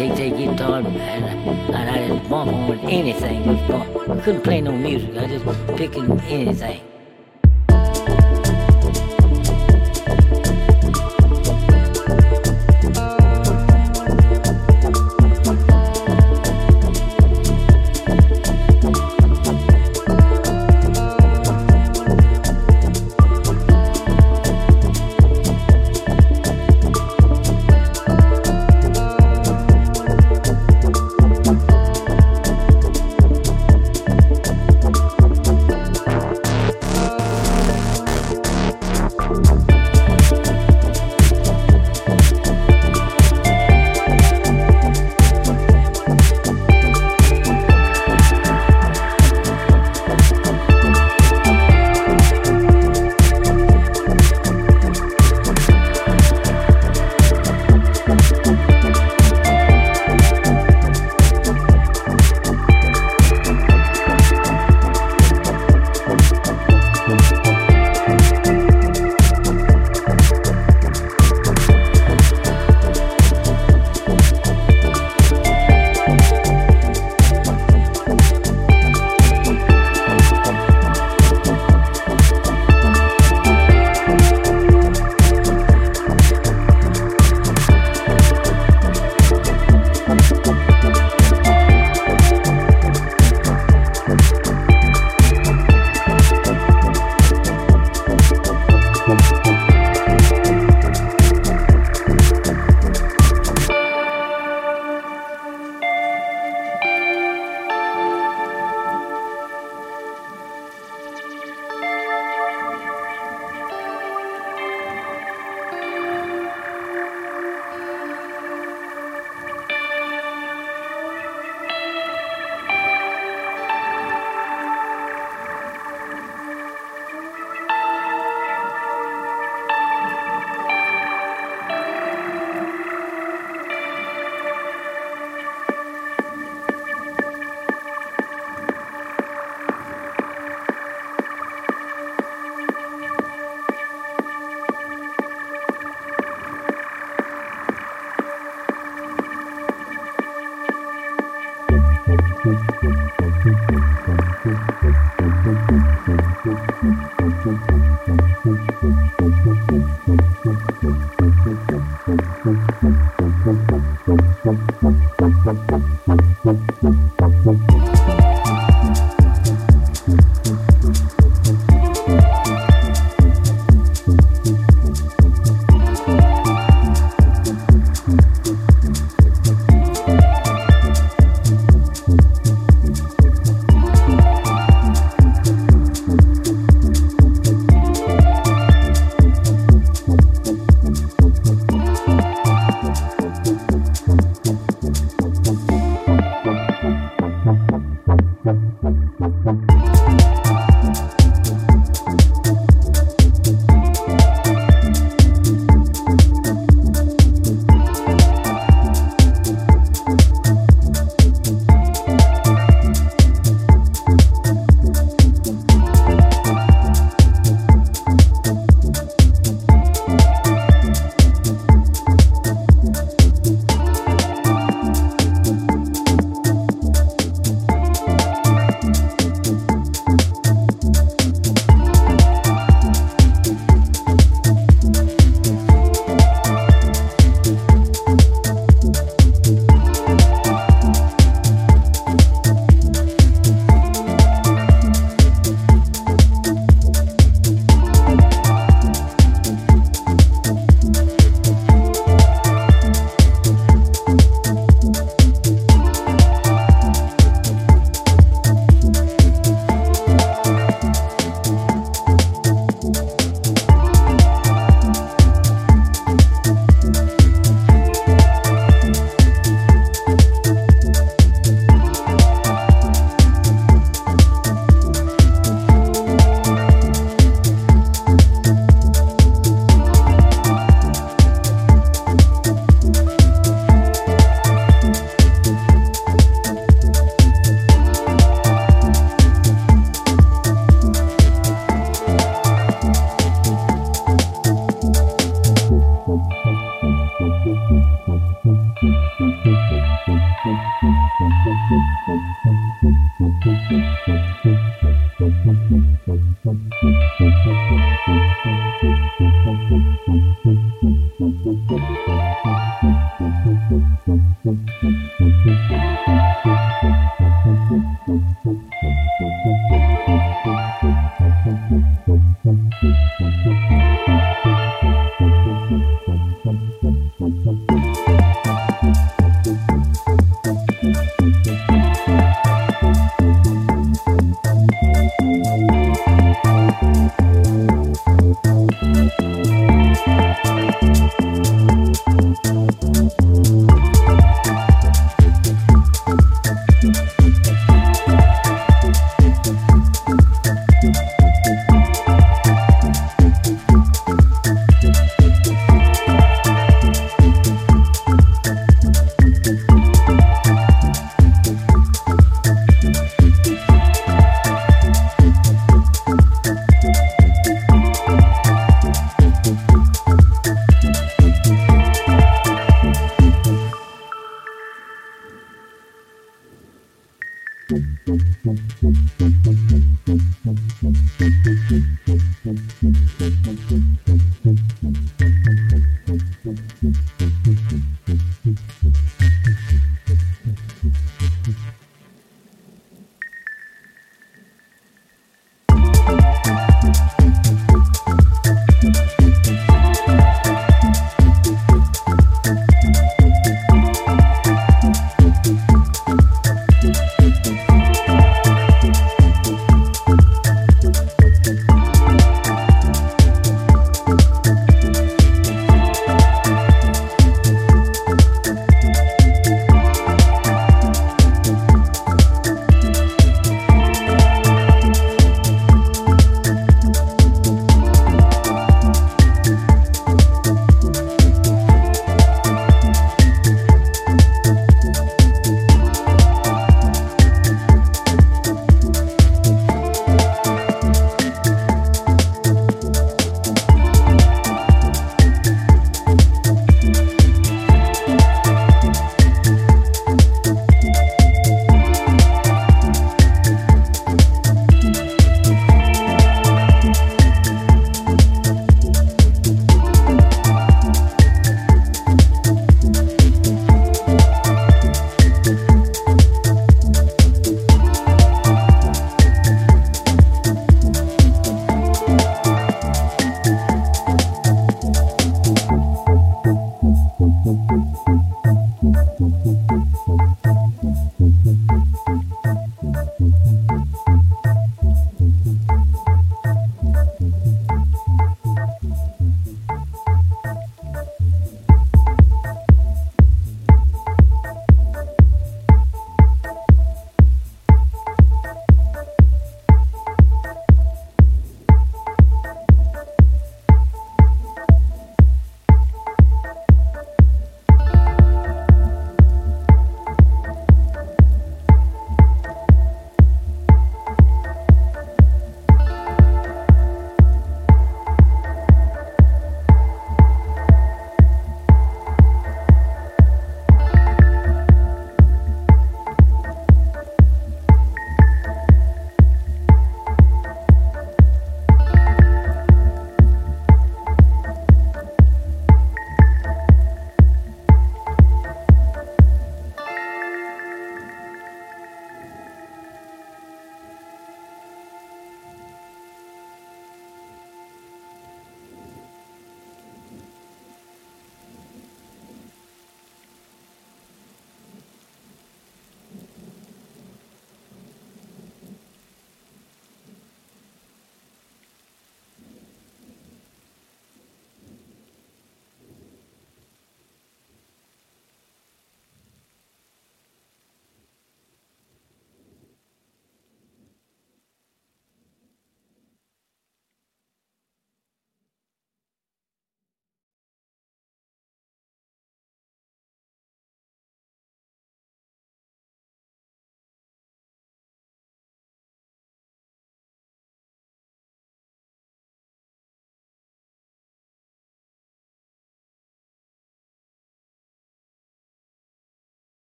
I take that guitar and, and I just bump on anything. I couldn't play no music. I just picking anything.